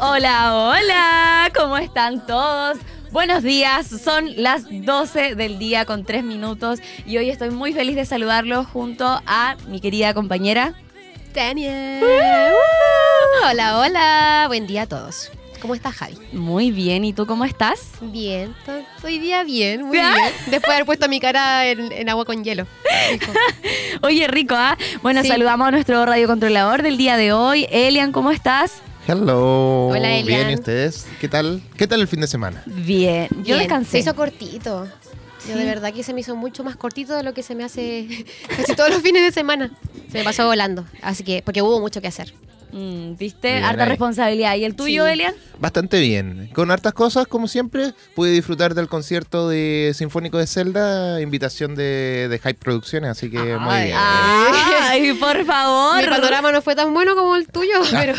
Hola, hola, ¿cómo están todos? Buenos días, son las 12 del día con 3 minutos y hoy estoy muy feliz de saludarlos junto a mi querida compañera. Daniel. Uh, hola, hola, buen día a todos. ¿Cómo estás, Javi? Muy bien, ¿y tú cómo estás? Bien, hoy día bien, muy bien. Después de haber puesto mi cara en, agua con hielo. Oye, rico, ¿ah? Bueno, saludamos a nuestro radiocontrolador del día de hoy. Elian, ¿cómo estás? Hello. Hola, Elian. Bien, ¿y ustedes? ¿Qué tal? ¿Qué tal el fin de semana? Bien, yo descansé. Se hizo cortito. Yo de verdad que se me hizo mucho más cortito de lo que se me hace casi todos los fines de semana. Se me pasó volando. Así que, porque hubo mucho que hacer. Mm, ¿Viste? Harta responsabilidad. ¿Y el tuyo, Elian? Bastante bien. Con hartas cosas, como siempre. Pude disfrutar del concierto de Sinfónico de Zelda, invitación de, de Hype Producciones, así que muy bien. Ay, por favor. Mi panorama no fue tan bueno como el tuyo, pero...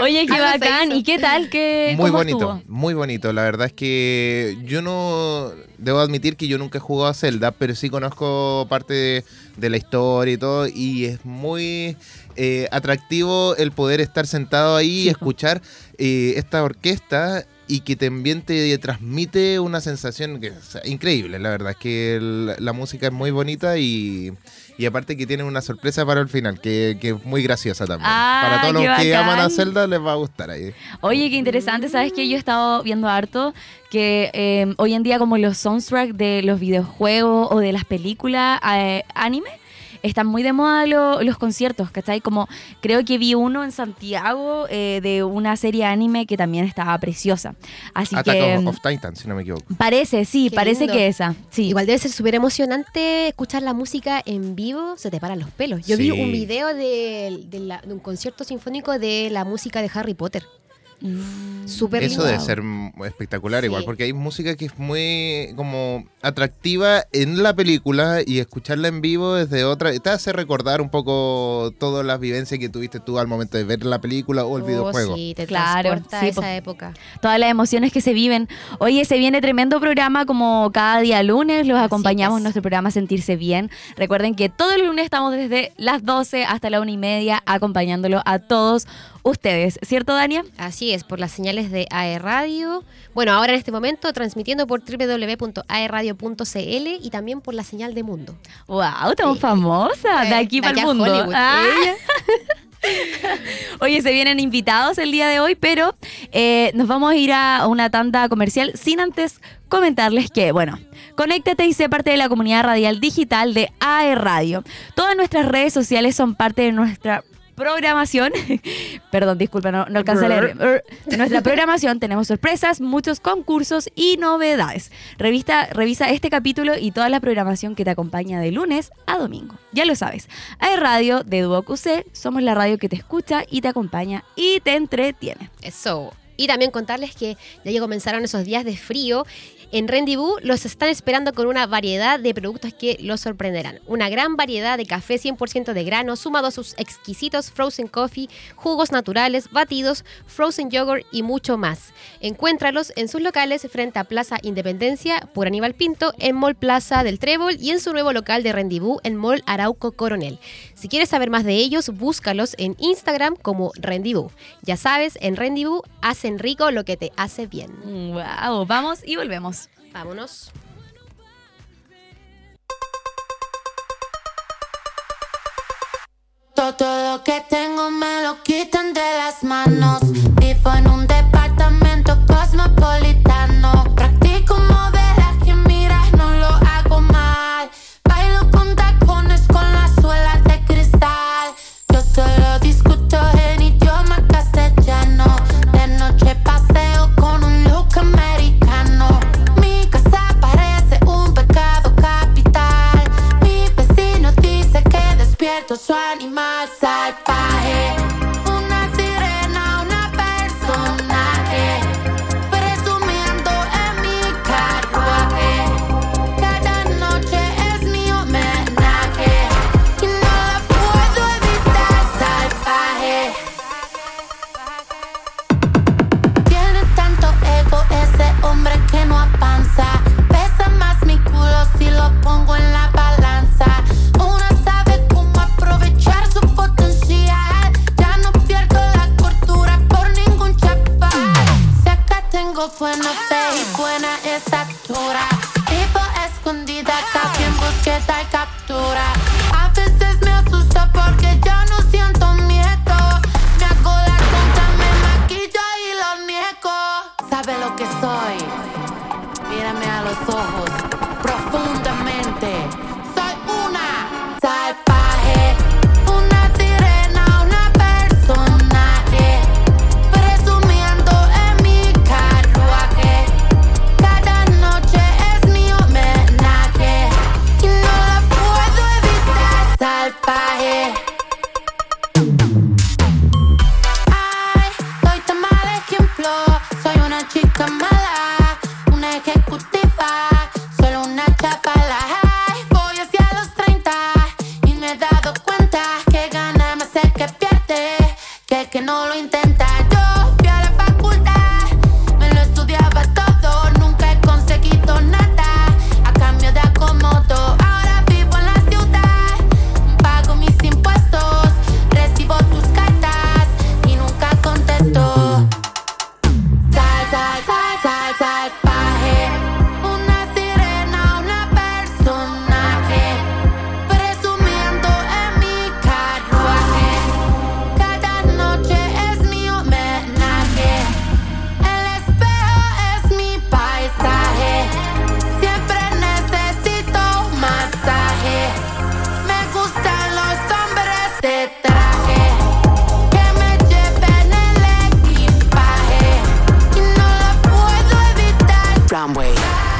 Oye, qué bacán. ¿Y qué tal? ¿Qué, muy bonito, muy bonito. La verdad es que yo no. Debo admitir que yo nunca he jugado a Zelda, pero sí conozco parte de la historia y todo. Y es muy eh, atractivo el poder estar sentado ahí y escuchar eh, esta orquesta y que también te transmite una sensación que es increíble, la verdad, es que la música es muy bonita y, aparte que tiene una sorpresa para el final, que, es muy graciosa también. Ah, para todos los que aman a Zelda les va a gustar ahí. Oye, qué interesante, ¿sabes que Yo he estado viendo harto que eh, hoy en día como los soundtracks de los videojuegos o de las películas anime, están muy de moda los conciertos, ¿cachai? Como creo que vi uno en Santiago eh, de una serie anime que también estaba preciosa. Así Attack que. Of, Titan, si no me equivoco. Parece, sí, parece que esa. Sí. Igual debe ser súper emocionante escuchar la música en vivo, se te paran los pelos. Yo vi un video de, de un concierto sinfónico de la música de Harry Potter. Mm. Eso debe ser espectacular igual, porque hay música que es muy como atractiva en la película y escucharla en vivo desde otra, te hace recordar un poco todas las vivencias que tuviste tú al momento de ver la película o el oh, videojuego. Sí, te claro, sí, esa época. Todas las emociones que se viven. Oye, se viene tremendo programa como cada día lunes, los acompañamos en nuestro programa Sentirse Bien. Recuerden que todo el lunes estamos desde las 12 hasta la una y media acompañándolo a todos ustedes, ¿cierto, Dania? Así es, por las señales de AE Radio. Bueno, ahora en este momento transmitiendo por www.aeradio.cl y también por la señal de Mundo. ¡Wow! Estamos famosas de aquí para el mundo. Ah. Oye, se vienen invitados el día de hoy, pero eh, nos vamos a ir a una tanda comercial sin antes comentarles que, bueno, conéctate y sé parte de la comunidad radial digital de AE Radio. Todas nuestras redes sociales son parte de nuestra programación, perdón, disculpa, no, no alcancé a leer. En nuestra programación tenemos sorpresas, muchos concursos y novedades. Revista, revisa este capítulo y toda la programación que te acompaña de lunes a domingo. Ya lo sabes, hay radio de Duo QC, somos la radio que te escucha y te acompaña y te entretiene. Eso. Y también contarles que ya comenzaron esos días de frío en Rendezvous los están esperando con una variedad de productos que los sorprenderán. Una gran variedad de café 100% de grano, sumado a sus exquisitos frozen coffee, jugos naturales, batidos, frozen yogurt y mucho más. Encuéntralos en sus locales frente a Plaza Independencia por Aníbal Pinto, en Mall Plaza del Trébol y en su nuevo local de Rendezvous en Mall Arauco Coronel. Si quieres saber más de ellos, búscalos en Instagram como Rendezvous. Ya sabes, en Rendezvous hacen rico lo que te hace bien. Wow, vamos y volvemos. Vámonos. Todo lo que tengo me lo quitan de las manos. Vivo en un departamento cosmopolitano. Practico mover 算你妈。Conway.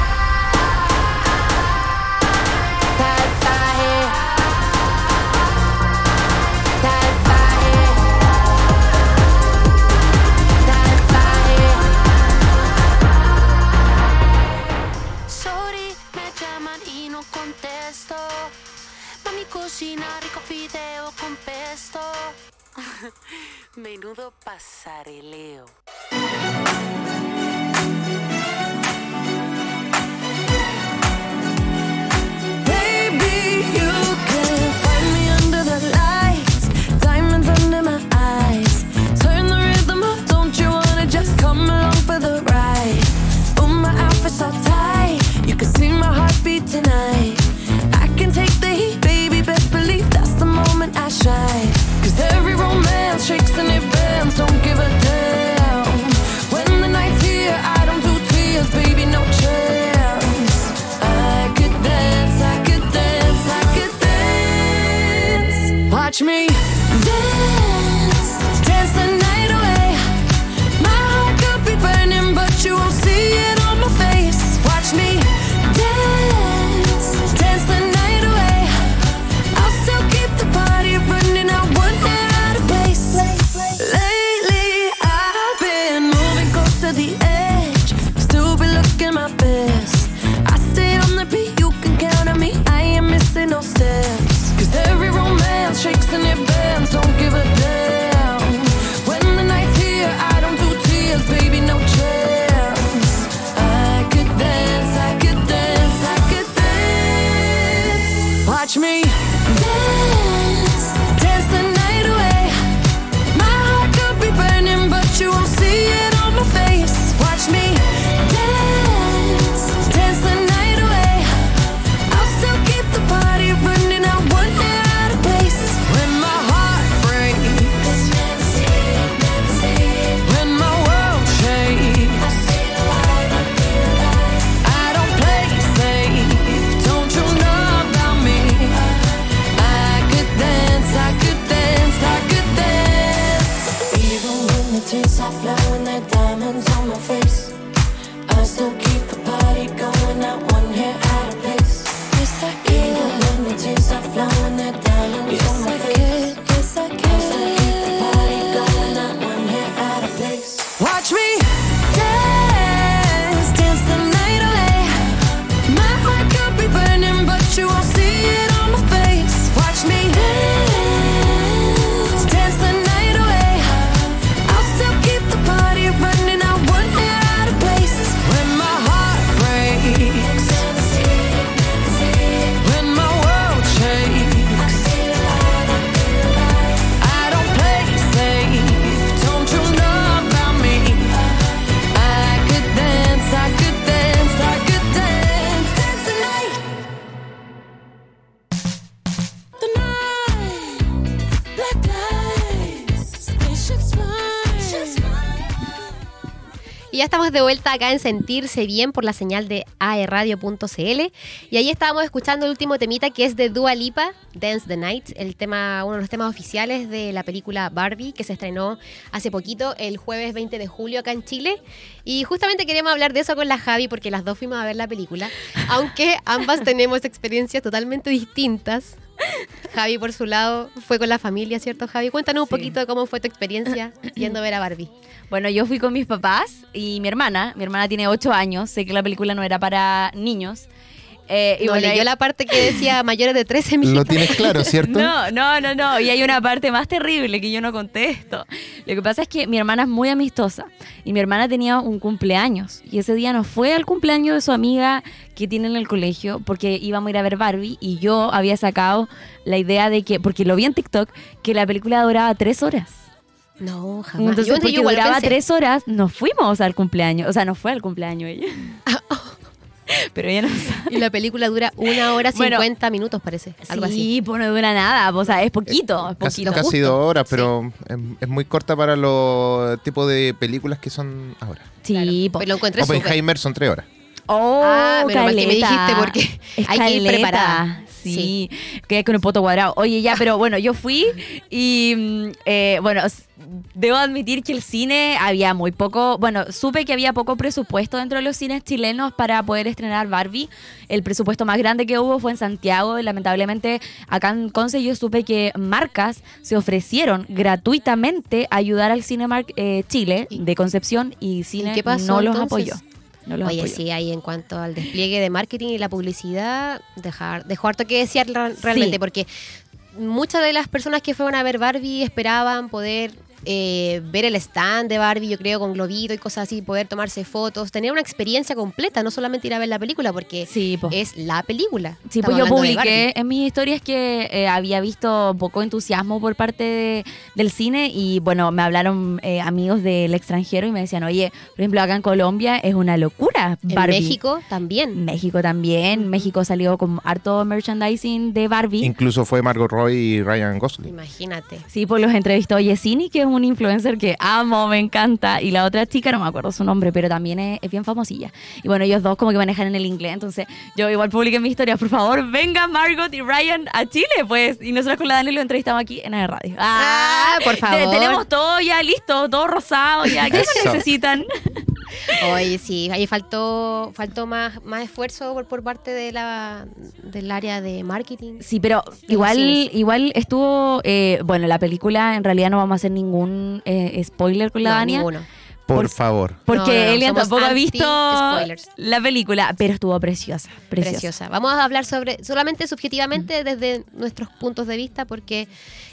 Y ya estamos de vuelta acá en Sentirse Bien por la señal de aerradio.cl. Y ahí estábamos escuchando el último temita que es de Dua Lipa, Dance the Night, el tema, uno de los temas oficiales de la película Barbie que se estrenó hace poquito, el jueves 20 de julio acá en Chile. Y justamente queríamos hablar de eso con la Javi porque las dos fuimos a ver la película, aunque ambas tenemos experiencias totalmente distintas Javi, por su lado, fue con la familia, ¿cierto, Javi? Cuéntanos un poquito de cómo fue tu experiencia yendo a ver a Barbie. Bueno, yo fui con mis papás y mi hermana. Mi hermana tiene 8 años. Sé que la película no era para niños, eh, y no bueno, leyó la parte que decía mayores de 13, mijita. Lo tienes claro, ¿cierto? No, no, no, no. Y hay una parte más terrible que yo no contesto. Lo que pasa es que mi hermana es muy amistosa y mi hermana tenía un cumpleaños y ese día no fue al cumpleaños de su amiga que tiene en el colegio porque íbamos a ir a ver Barbie y yo había sacado la idea de que, porque lo vi en TikTok, que la película duraba tres horas. No, jamás. Entonces, Yo- yo porque igual duraba pensé. tres horas, nos fuimos al cumpleaños. O sea, no fue al cumpleaños ella. Pero ella no sabe. Y la película dura una hora Bueno. 50 minutos, parece. Algo así. Sí, pues no dura nada. O sea, es poquito, es Casi, poquito. casi dos horas, Sí. pero es, es muy corta para los tipos de películas que son ahora. Sí, po. Pero lo encontré. Oppenheimer son tres horas. Oh, Ah, menos mal que me dijiste, porque Es hay que ir preparada. Sí, que con el poto cuadrado. Oye, ya, pero bueno, yo fui y mm, eh, bueno, debo admitir que el cine había muy poco, bueno, supe que había poco presupuesto dentro de los cines chilenos para poder estrenar Barbie. El presupuesto más grande que hubo fue en Santiago y lamentablemente acá en Conce yo supe que marcas se ofrecieron gratuitamente a ayudar al Cinemark eh, Chile ¿Y- de Concepción y Cine qué pasó, no los entonces? apoyó. No los Oye, sí, ahí en cuanto al despliegue de marketing y la publicidad, dejar, dejó harto que desear realmente, Sí. porque muchas de las personas que fueron a ver Barbie esperaban poder eh, ver el stand de Barbie, yo creo, con globito y cosas así, poder tomarse fotos, tener una experiencia completa, no solamente ir a ver la película, porque Sí, po. es la película. Sí, Estamos pues yo publiqué en mis historias que eh, había visto poco entusiasmo por parte de- del cine y bueno, me hablaron eh, amigos del extranjero y me decían, oye, por ejemplo, acá en Colombia es una locura En Barbie. México también. México también. México salió con harto merchandising de Barbie. Incluso fue Margot Roy y Ryan Gosling. Imagínate. Sí, pues los entrevistó Yesini, que es un influencer que amo, me encanta. Y la otra chica, no me acuerdo su nombre, pero también es, es bien famosilla. Y bueno, ellos dos como que manejan en el inglés. Entonces yo igual publiqué mis historias, por favor, venga Margot y Ryan a Chile, pues. Y nosotros con la Dani lo entrevistamos aquí en la radio. Ah, por te- favor. tenemos todo ya listo, todo rosado ya. ¿Qué Eso. necesitan? Oye, sí, ahí faltó, faltó más, más esfuerzo por, por parte de la, del área de marketing. Sí, pero igual, igual estuvo, eh, bueno, la película en realidad no vamos a hacer ningún eh, spoiler con la No, Dania. ninguno. Por, Por- favor. Porque No, no, no, Elian tampoco ha visto la película, pero estuvo preciosa, preciosa. Preciosa. Vamos a hablar sobre, solamente subjetivamente desde nuestros puntos de vista, porque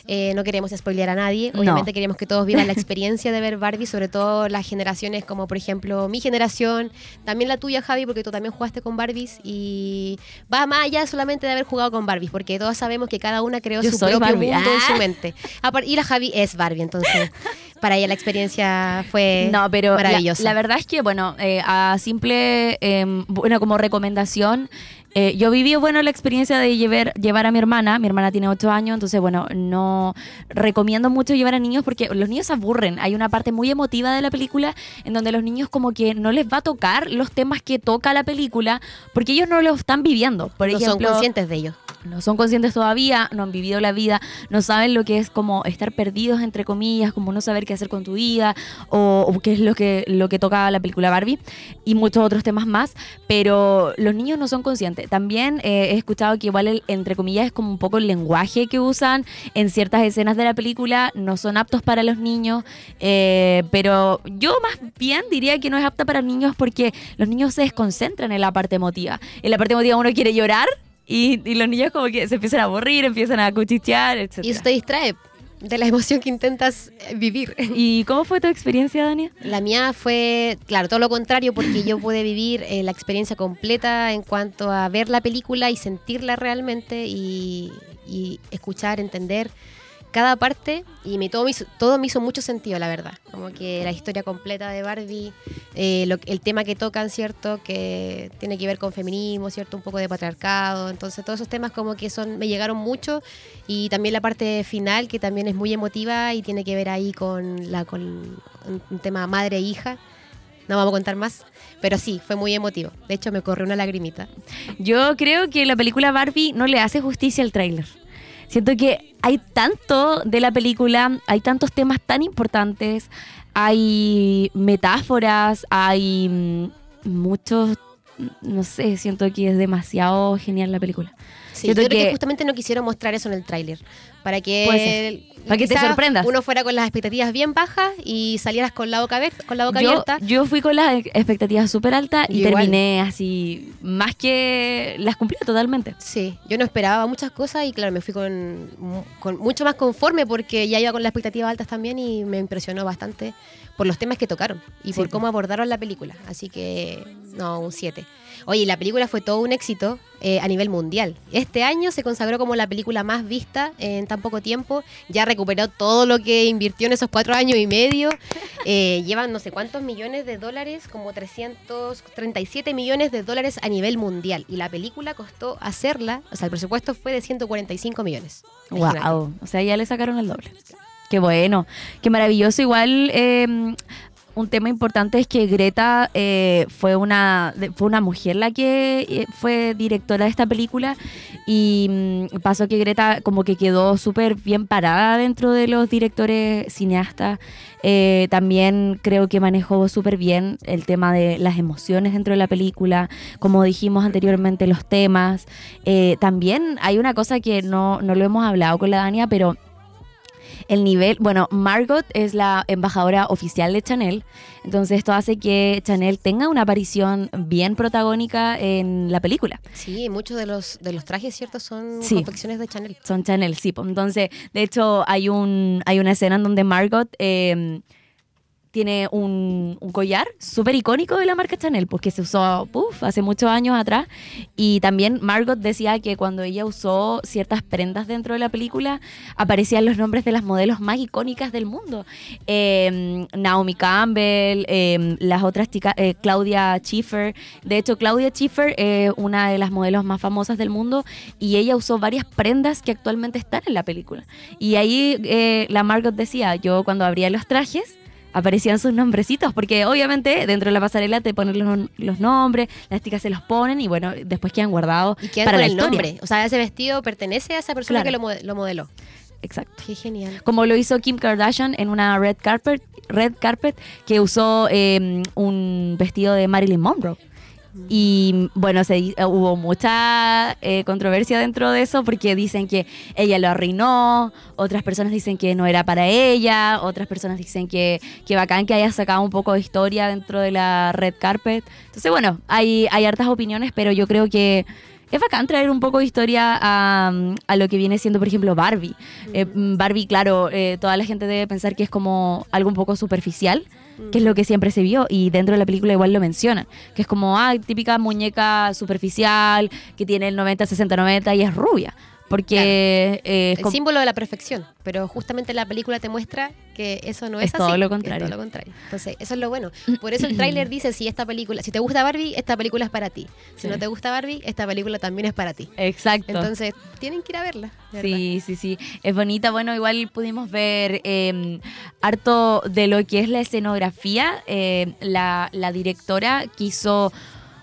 eh, no queremos spoilear a nadie. No. Obviamente queremos que todos vivan la experiencia de ver Barbie, sobre todo las generaciones como, por ejemplo, mi generación, también la tuya, Javi, porque tú también jugaste con Barbies y va más allá solamente de haber jugado con Barbies, porque todos sabemos que cada una creó Yo su soy propio Barbie. mundo en Ah. su mente. Apar- Y la Javi es Barbie, entonces para ella la experiencia fue No, pero la, maravillosa. la verdad es que, bueno, eh, a simple, eh, bueno, como recomendación, eh, yo viví, bueno, la experiencia de llevar, llevar a mi hermana. Mi hermana tiene 8 años, entonces, bueno, no recomiendo mucho llevar a niños porque los niños se aburren. Hay una parte muy emotiva de la película en donde los niños como que no les va a tocar los temas que toca la película porque ellos no lo están viviendo. Por no ejemplo, son conscientes de ello. No son conscientes todavía, no han vivido la vida, no saben lo que es como estar perdidos entre comillas, como no saber qué hacer con tu vida o, qué es lo que lo que toca la película Barbie y muchos otros temas más, pero los niños no son conscientes. También eh, he escuchado que igual entre comillas es como un poco el lenguaje que usan en ciertas escenas de la película no son aptos para los niños, eh, pero yo más bien diría que no es apta para niños porque los niños se desconcentran en la parte emotiva. En la parte emotiva uno quiere llorar y, y los niños como que se empiezan a aburrir, empiezan a cuchichear, etc. Y eso te distrae de la emoción que intentas eh, vivir. ¿Y cómo fue tu experiencia, Dania? La mía fue, claro, todo lo contrario, porque yo pude vivir eh, la experiencia completa en cuanto a ver la película y sentirla realmente y, y escuchar, entender cada parte y me, todo, me hizo, todo me hizo mucho sentido, la verdad. Como que la historia completa de Barbie, eh, el tema que tocan, ¿cierto? Que tiene que ver con feminismo, ¿cierto? Un poco de patriarcado. Entonces todos esos temas como que son me llegaron mucho y también la parte final que también es muy emotiva y tiene que ver ahí con, la, con un, un tema madre e hija. No vamos a contar más, pero sí, fue muy emotivo. De hecho, me corrió una lagrimita. Yo creo que la película Barbie no le hace justicia al tráiler. Siento que hay tanto de la película, hay tantos temas tan importantes, hay metáforas, hay mm, muchos, no sé, siento que es demasiado genial la película. Sí, Siento yo creo que... que- justamente no quisieron mostrar eso en el tráiler. Para que Para que te sorprendas. Uno fuera con las expectativas bien bajas y salieras con la boca, con la boca Yo, abierta. yo fui con las expectativas súper altas y igual. terminé así, más que las cumplí totalmente. Sí, yo no esperaba muchas cosas y claro, me fui con, con mucho más conforme porque ya iba con las expectativas altas también y me impresionó bastante por los temas que tocaron y por Sí. cómo abordaron la película. Así que, no, un 7. Oye, la película fue todo un éxito eh, a nivel mundial. Este año se consagró como la película más vista en tan poco tiempo. Ya recuperó todo lo que invirtió en esos cuatro años y medio. Eh, llevan no sé cuántos millones de dólares, como 337 millones de dólares a nivel mundial. Y la película costó hacerla, o sea, el presupuesto fue de 145 millones. Wow. O sea, ya le sacaron el doble. Qué bueno, qué maravilloso. Igual, eh, un tema importante es que Greta eh, fue, una, fue una mujer la que eh, fue directora de esta película y mm, pasó que Greta como que quedó súper bien parada dentro de los directores cineastas. Eh, también creo que manejó súper bien el tema de las emociones dentro de la película, como dijimos anteriormente, los temas. También hay una cosa que no, no lo hemos hablado con la Dania, pero el nivel, bueno, Margot es la embajadora oficial de Chanel, entonces esto hace que Chanel tenga una aparición bien protagónica en la película. Sí, muchos de los, de los trajes, ¿cierto? Son Sí. confecciones de Chanel. Son Chanel, sí. pues, Entonces, de hecho, hay un hay una escena en donde Margot eh, tiene un, collar súper icónico de la marca Chanel, porque se usó puf, hace muchos años atrás. Y también Margot decía que cuando ella usó ciertas prendas dentro de la película, aparecían los nombres de las modelos más icónicas del mundo. Eh, Naomi Campbell, eh, las otras chicas, eh, Claudia Schiffer. De hecho, Claudia Schiffer es una de las modelos más famosas del mundo y ella usó varias prendas que actualmente están en la película. Y ahí eh, la Margot decía, yo cuando abría los trajes, aparecían sus nombrecitos, porque obviamente dentro de la pasarela te ponen los, los nombres, las chicas se los ponen y bueno, después quedan guardados Y quedan para con la el historia. nombre. O sea, ese vestido pertenece a esa persona Claro. que lo, mode- lo modeló. Exacto. Qué genial. Como lo hizo Kim Kardashian en una red carpet, red carpet que usó eh, un vestido de Marilyn Monroe. Y bueno, se, di- hubo mucha eh, controversia dentro de eso porque dicen que ella lo arruinó, otras personas dicen que no era para ella, otras personas dicen que, que bacán que haya sacado un poco de historia dentro de la red carpet. Entonces, bueno, hay, hay hartas opiniones, pero yo creo que es bacán traer un poco de historia a, a lo que viene siendo, por ejemplo, Barbie. Eh, mm, Barbie, claro, eh, toda la gente debe pensar que es como algo un poco superficial, que es lo que siempre se vio, y dentro de la película igual lo mencionan, que es como, ah, típica muñeca superficial, que tiene el 90, 60, 90 y es rubia. Porque eh, es El símbolo de la perfección. Pero justamente la película te muestra que eso no es, Es todo así, lo contrario. Es todo lo contrario. Entonces, eso es lo bueno. Por eso el tráiler dice si esta película, si te gusta Barbie, esta película es para ti. Si Sí. no te gusta Barbie, esta película también es para ti. Exacto. Entonces, tienen que ir a verla. Sí, sí, sí. Es bonita. Bueno, igual pudimos ver eh, harto de lo que es la escenografía. Eh, la, la directora quiso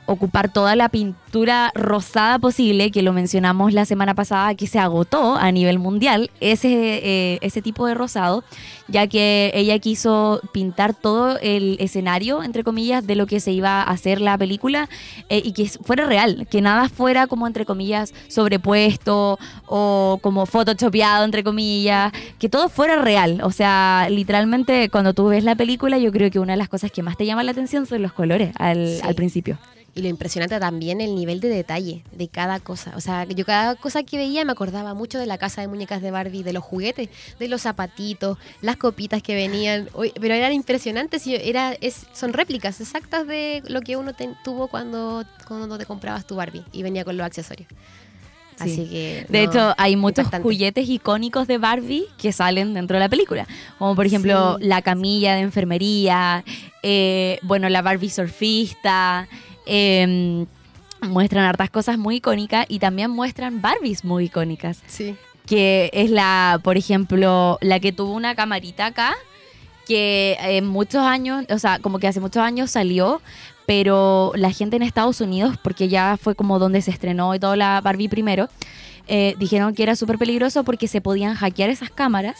ocupar toda la pintura rosada posible, que lo mencionamos la semana pasada, que se agotó a nivel mundial, ese, eh, ese tipo de rosado, ya que ella quiso pintar todo el escenario, entre comillas, de lo que se iba a hacer la película eh, y que fuera real, que nada fuera como, entre comillas, sobrepuesto o como photoshopeado, entre comillas, que todo fuera real. O sea, literalmente cuando tú ves la película, yo creo que una de las cosas que más te llama la atención son los colores al, Sí. al principio. Y lo impresionante también el nivel de detalle de cada cosa. O sea, yo cada cosa que veía me acordaba mucho de la casa de muñecas de Barbie, de los juguetes, de los zapatitos, las copitas que venían. Pero eran impresionantes y era, es, son réplicas exactas de lo que uno te- tuvo cuando, cuando te comprabas tu Barbie y venía con los accesorios. Sí. Así que. De no, hecho, hay muchos impactante. juguetes icónicos de Barbie que salen dentro de la película. Como por ejemplo Sí. la camilla de enfermería, eh, bueno, la Barbie surfista. Eh, muestran hartas cosas muy icónicas y también muestran Barbies muy icónicas. Sí. Que es la, por ejemplo, la que tuvo una camarita acá, que en muchos años, o sea, como que hace muchos años salió, pero la gente en Estados Unidos, porque ya fue como donde se estrenó y toda la Barbie primero, eh, dijeron que era súper peligroso porque se podían hackear esas cámaras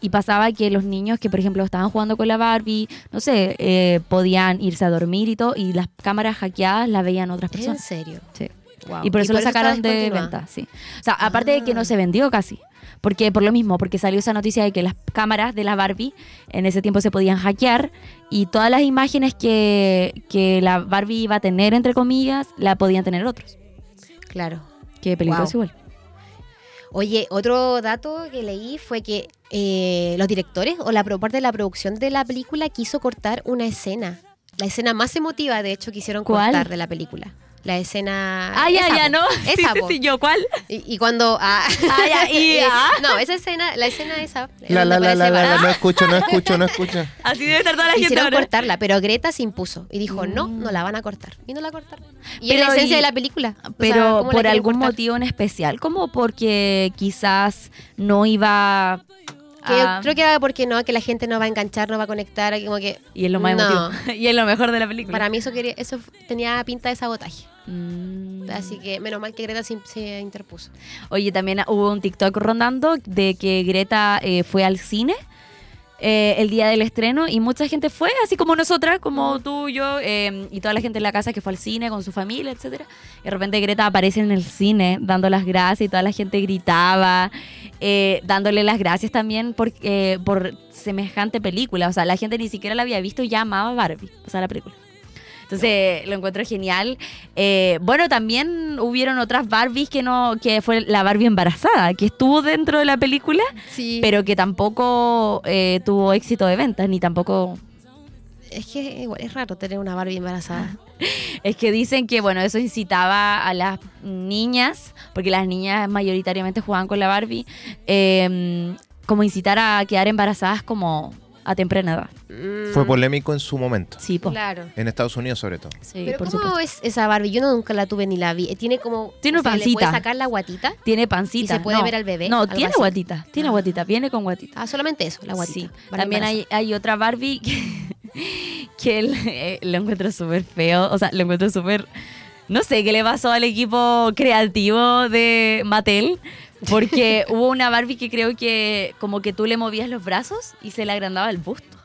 y pasaba que los niños que, por ejemplo, estaban jugando con la Barbie, no sé, eh, podían irse a dormir y todo, y las cámaras hackeadas las veían otras ¿En personas. serio? Sí. Wow. Y por eso lo sacaron de venta, sí. O sea, aparte de que Ah. no se vendió casi. Porque por lo mismo, porque salió esa noticia de que las cámaras de la Barbie en ese tiempo se podían hackear y todas las imágenes que, que la Barbie iba a tener, entre comillas, la podían tener otros. Claro. Que peligroso Wow. igual. Oye, otro dato que leí fue que eh, los directores o la parte de la producción de la película quiso cortar una escena. La escena más emotiva, de hecho, quisieron ¿Cuál? cortar de la película. La escena. Ah, ya, esa, ya. ¿no? Sí, Esa, sí, po. sí, yo, ¿cuál? Y, y cuando. Ah, Ah, ya, y- ah. No, esa escena, la escena esa. La, la, la, la, la, no escucho, no escucho, no escucho. Así debe estar toda la gente Quisieron ahora. cortarla, pero Greta se impuso y dijo, no, no la van a cortar. Y no la cortaron. Y Pero es la esencia y- de la película. O sea, Pero ¿cómo la por algún cortar? motivo en especial, como porque quizás no iba Que yo creo que era porque no, que la gente no va a enganchar, no va a conectar, como que... Y es lo más No. emotivo. y es lo mejor de la película. Para mí eso quería, eso tenía pinta de sabotaje. Mm. Así que menos mal que Greta se, se interpuso. Oye, también hubo un TikTok rondando de que Greta eh, fue al cine eh, el día del estreno y mucha gente fue, así como nosotras, como tú, yo eh, y toda la gente en la casa que fue al cine con su familia, etcétera. Y de repente Greta aparece en el cine dando las gracias y toda la gente gritaba, eh, dándole las gracias también por, por semejante película. O sea, la gente ni siquiera la había visto y ya amaba Barbie, o sea, la película. Entonces lo encuentro genial. Eh, bueno, también hubieron otras Barbies que no, que fue la Barbie embarazada, que estuvo dentro de la película, Sí. pero que tampoco eh, tuvo éxito de ventas, ni tampoco. es que igual es raro tener una Barbie embarazada. Es que dicen que bueno, eso incitaba a las niñas, porque las niñas mayoritariamente jugaban con la Barbie, eh, como incitar a quedar embarazadas como a temprana edad. Mm, Fue polémico en su momento. Sí, po. Claro. En Estados Unidos, sobre todo. Sí, Pero por ¿cómo supuesto. es esa Barbie? Yo no, nunca la tuve ni la vi. Eh, Tiene como... Tiene o sea, ¿Le pancita. puede sacar la guatita? Tiene pancita. ¿Y se puede no. ver al bebé? No, Algo tiene así. guatita. Tiene Ah. guatita. Viene con guatita. Ah, solamente eso, la guatita. Sí. Barbie También hay, hay otra Barbie que, que el- eh, lo encuentro súper feo. O sea, lo encuentro súper. No sé qué le pasó al equipo creativo de Mattel. Porque hubo una Barbie que creo que como que tú le movías los brazos y se le agrandaba el busto.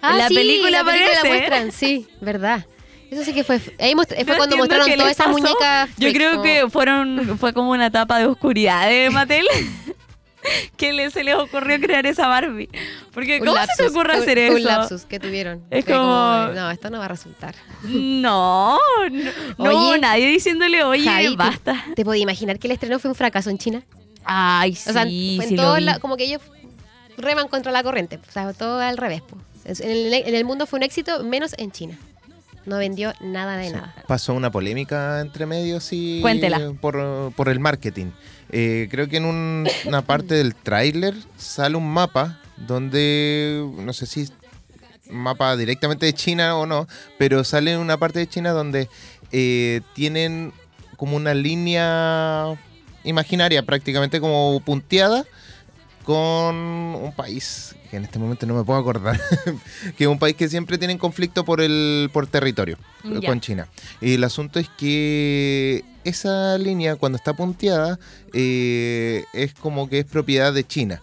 Ah, la sí, película la película aparece. muestran, sí, verdad. Eso sí que fue... Ahí fue No cuando mostraron todas esas muñecas... Yo creo que fueron fue como una etapa de oscuridad de Mattel. que le, se les ocurrió crear esa Barbie. Porque un ¿cómo se te ocurre hacer eso? un lapsus que tuvieron. Es como- No, esto no va a resultar. No, no, no, Oye, nadie diciéndole, oye, Javi, ¿tú- basta. ¿Te podías imaginar que el estreno fue un fracaso en China? Ay, sí, O sea, fue en sí vi. la- como que ellos reman contra la corriente. O sea, todo al revés. En el, en el mundo fue un éxito, menos en China. No vendió nada de nada. Pasó una polémica entre medios y Cuéntela. Por, por el marketing. Eh, creo que en un- una parte del tráiler sale un mapa donde, no sé si mapa directamente de China o no, pero sale una parte de China donde eh, tienen como una línea imaginaria, prácticamente como punteada, con un país que en este momento no me puedo acordar, que es un país que siempre tienen conflicto por el por territorio Ya. con China. Y el asunto es que esa línea cuando está punteada eh, es como que es propiedad de China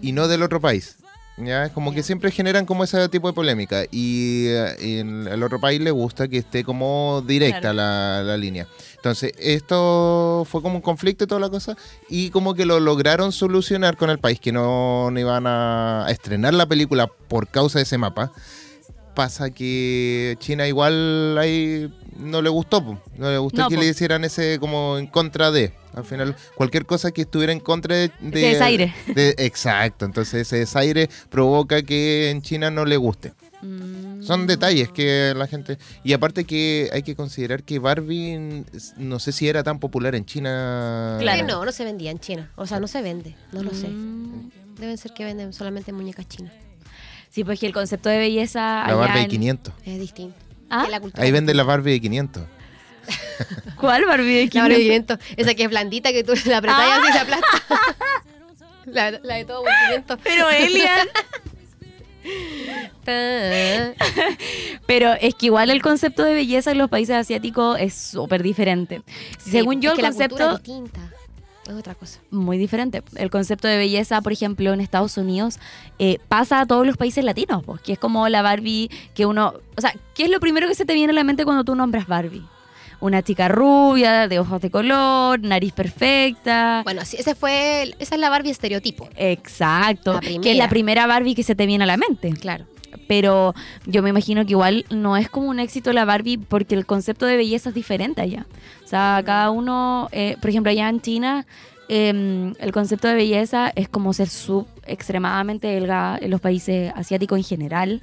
y no del otro país. Ya, es como que siempre generan como ese tipo de polémica y eh, en el otro país le gusta que esté como directa Claro. la, la línea. Entonces, esto fue como un conflicto y toda la cosa y como que lo lograron solucionar con el país que no, no iban a estrenar la película por causa de ese mapa. Pasa que China igual ahí no le gustó, po. no le gustó No, que po. le hicieran ese como en contra de. Al final, cualquier cosa que estuviera en contra de... de Ese desaire. de- exacto, entonces ese desaire provoca que en China no le guste. Mm. Son detalles que la gente... Y aparte que hay que considerar que Barbie, no sé si era tan popular en China. Claro. Que no, no se vendía en China. O sea, no se vende. No lo sé. Mm. Deben ser que venden solamente muñecas chinas. Sí, pues que el concepto de belleza. La allá Barbie de en- 500. Es distinto. ¿Ah? La Ahí venden la Barbie de 500. ¿Cuál Barbie de La Barbie 500? 500. Esa que es blandita, que tú la apretás y Ah. así se aplasta. la, la de todo movimiento. Pero Elian. Pero es que igual el concepto de belleza en los países asiáticos es súper diferente. Según yo, es que el la cultura concepto es distinta. Es otra cosa. muy diferente. El concepto de belleza, por ejemplo, en Estados Unidos, eh, pasa a todos los países latinos, pues, que es como la Barbie que uno... O sea, ¿qué es lo primero que se te viene a la mente cuando tú nombras Barbie? Una chica rubia, de ojos de color, nariz perfecta. Bueno, sí, ese fue, el- esa es la Barbie estereotipo. Exacto. Que es la primera Barbie que se te viene a la mente. Claro. Pero yo me imagino que igual no es como un éxito la Barbie porque el concepto de belleza es diferente allá. O sea, cada uno, eh, por ejemplo, allá en China, eh, el concepto de belleza es como ser sub extremadamente delgada en los países asiáticos en general.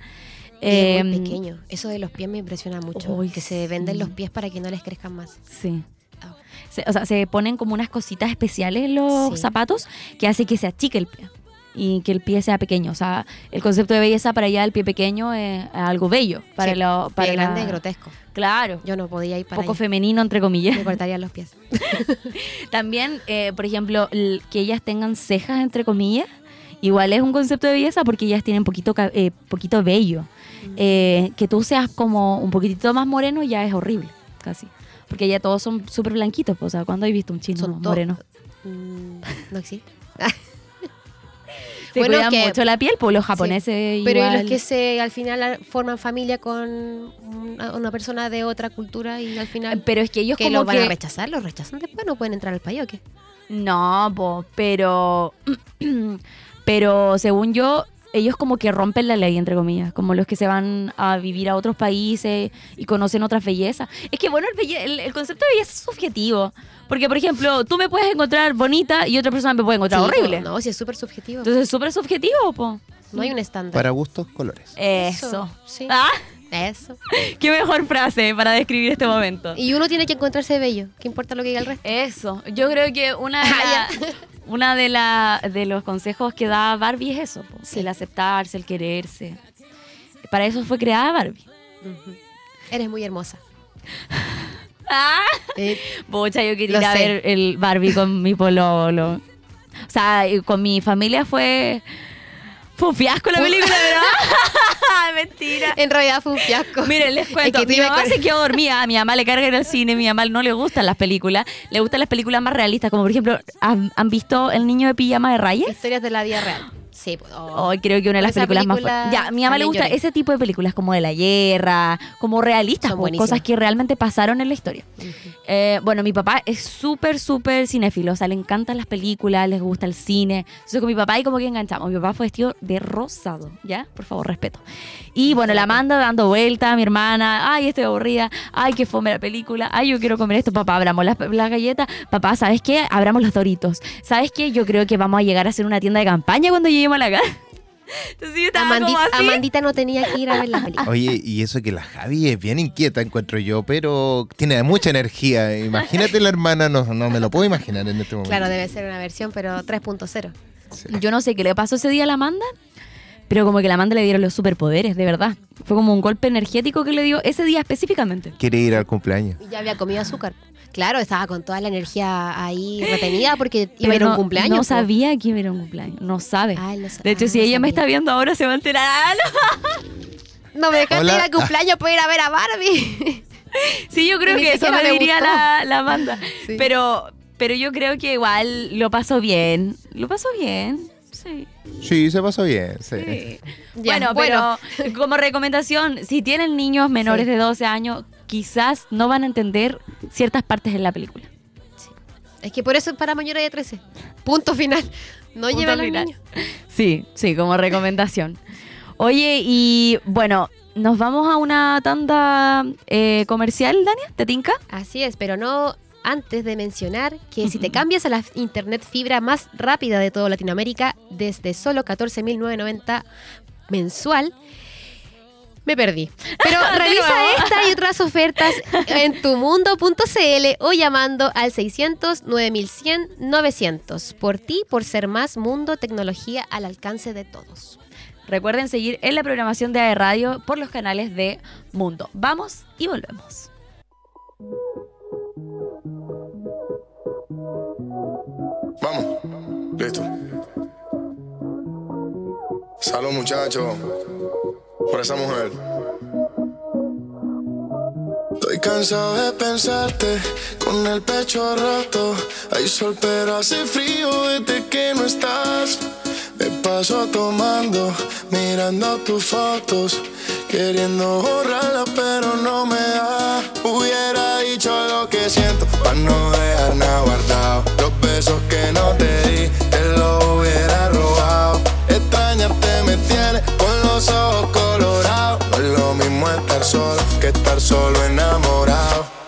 Es muy Eh, pequeño. Eso de los pies me impresiona mucho. Uy, que se venden sí. los pies para que no les crezcan más. Sí. Ah. Se- o sea, se ponen como unas cositas especiales en los Sí. zapatos que hace que se achique el pie y que el pie sea pequeño. O sea, el concepto de belleza para allá el pie pequeño es algo bello. Para, Sí, lo, para Pie la- grande, grotesco. Claro. Yo no podía ir para poco allá. femenino, entre comillas. Me cortarían los pies. También, eh, por ejemplo, que ellas tengan cejas, entre comillas, igual es un concepto de belleza porque ellas tienen poquito, eh, poquito vello. Eh, que tú seas como un poquitito más moreno ya es horrible, casi. Porque ya todos son súper blanquitos. pues, O sea, ¿cuándo has visto un chino Son moreno? Mm, no existe. Se Bueno, cuidan que- mucho la piel, pues los japoneses Pero y igual. los que se al final forman familia con una, una persona de otra cultura y al final Pero es que ellos que como lo van que... a rechazar, los rechazan después, no pueden entrar al país o qué. No, po, pero. pero según yo, ellos como que rompen la ley, entre comillas. Como los que se van a vivir a otros países y conocen otras bellezas. Es que, bueno, el, belle- el- el concepto de belleza es subjetivo. Porque, por ejemplo, tú me puedes encontrar bonita y otra persona me puede encontrar Sí, horrible. No, si es súper subjetivo. Entonces es súper subjetivo, po. no hay un estándar. Para gustos, colores. Eso. Sí. Ah, Eso. qué mejor frase para describir este momento. Y uno tiene que encontrarse bello. ¿Qué importa lo que diga el resto? Eso, yo creo que una de, Ah, la- una de, la- de los consejos que da Barbie es eso, po, Sí. el aceptarse, el quererse. Para eso fue creada Barbie. Eres muy hermosa. Ah, Eh, Bocha, yo quería ir a ver el Barbie con mi pololo. O sea, con mi familia fue fue un fiasco la película, ¿verdad? Mentira. en realidad fue un fiasco. Miren, les cuento, Es que mi mamá con- se quedó dormida, a mi mamá le carga ir al cine, a mi mamá no le gustan las películas, le gustan las películas más realistas, como por ejemplo, ¿han, han visto El niño de pijama de rayas? Historias de la vida real. Sí. pues, oh. Hoy creo que una de las películas más película fuertes. Ya, a mi mamá le gusta lloré. ese tipo de películas como de la guerra, como realistas, po, buenísimas. cosas que realmente pasaron en la historia. Eh, bueno, mi papá es súper, súper cinéfilo, o sea, le encantan las películas, les gusta el cine. Entonces con mi papá y como que enganchamos. Mi papá fue vestido de rosado, ¿ya? Por favor, respeto. Y bueno, la manda dando vuelta, mi hermana, ay, estoy aburrida, ay, qué fome la película, ay, yo quiero comer esto, papá, abramos las, las galletas, papá, ¿sabes qué? Abramos los doritos. ¿Sabes qué? Yo creo que vamos a llegar a hacer una tienda de campaña cuando lleguemos a la casa. Entonces yo estaba Amandi- como así. Amandita no tenía que ir a ver la película. Oye, y eso que la Javi es bien inquieta, encuentro yo, pero tiene mucha energía. Imagínate la hermana, no, no me lo puedo imaginar en este momento. Claro, debe ser una versión, pero 3.0. Sí. Yo no sé qué le pasó ese día a la Amanda, pero como que la Amanda le dieron los superpoderes, de verdad. Fue como un golpe energético que le dio ese día específicamente. Quiere ir al cumpleaños. Y ya había comido azúcar. Claro, estaba con toda la energía ahí retenida porque iba a ir a un no- cumpleaños. No po. sabía que iba a ir a un cumpleaños, no sabe. Ah, no sa- de hecho, ah, si no ella me está viendo ahora, se va a enterar. Ah, no. No me dejaste Hola. ir al cumpleaños para ir a ver a Barbie. Sí, yo creo que eso me me diría la, la Amanda. Sí. Pero, pero yo creo que igual lo pasó bien. Lo pasó bien. Sí. Sí, se pasó bien. Sí. sí. Ya, bueno, pero como recomendación, si tienen niños menores Sí. de 12 años, quizás no van a entender ciertas partes de la película. Es que por eso es para mayores de 13. Punto final. No Punto lleva a los final. niños. Sí, sí, como recomendación. Oye, y bueno, nos vamos a una tanda eh, comercial, Dania, ¿te tinca? Así es, pero no antes de mencionar que si te cambias a la internet fibra más rápida de toda Latinoamérica desde solo 14.990 mensual, me perdí. Pero revisa esta y otras ofertas en tumundo.cl o llamando al 600 9100 900. Por ti, por ser más mundo, tecnología al alcance de todos. Recuerden seguir en la programación de AE Radio por los canales de Mundo. Vamos y volvemos. Vamos, listo. Salud, muchachos, por esa mujer. Estoy cansado de pensarte con el pecho roto. Hay sol, pero hace frío desde que no estás. Me paso tomando, mirando tus fotos. Queriendo borrarla, pero no me da. Hubiera dicho lo que siento, pa' no dejar nada guardado. Los besos que no te di, te los hubiera robado. Extrañarte me tiene con los ojos como estar solo que estar solo enamorado.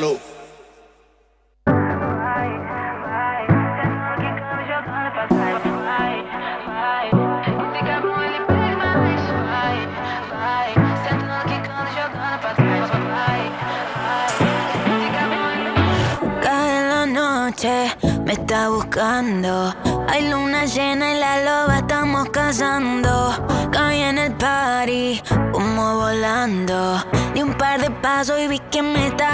Salud. me está buscando. Hay luna llena y la loba estamos cazando. Caí en el party, humo volando. Di un par de pasos y vi que me está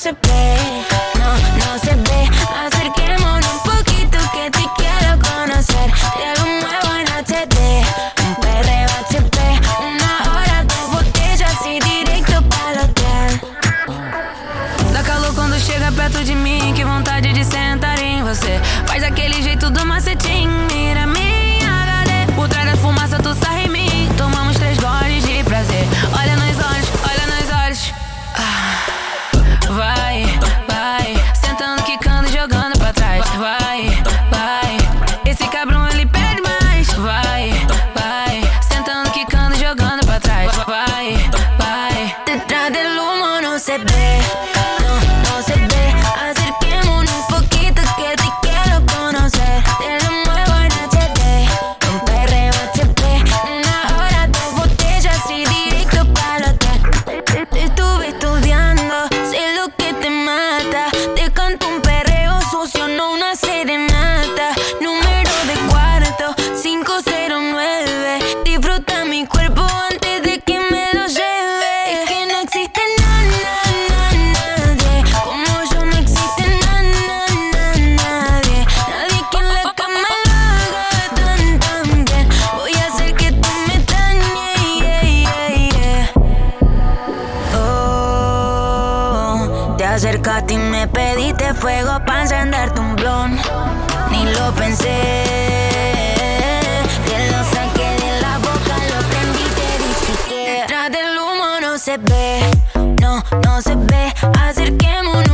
To puede. Fuego para encenderte un blon. Ni lo pensé. Te lo saqué de la boca, lo prendí y te dije que detrás del humo no se ve, no, no se ve. Acerquémonos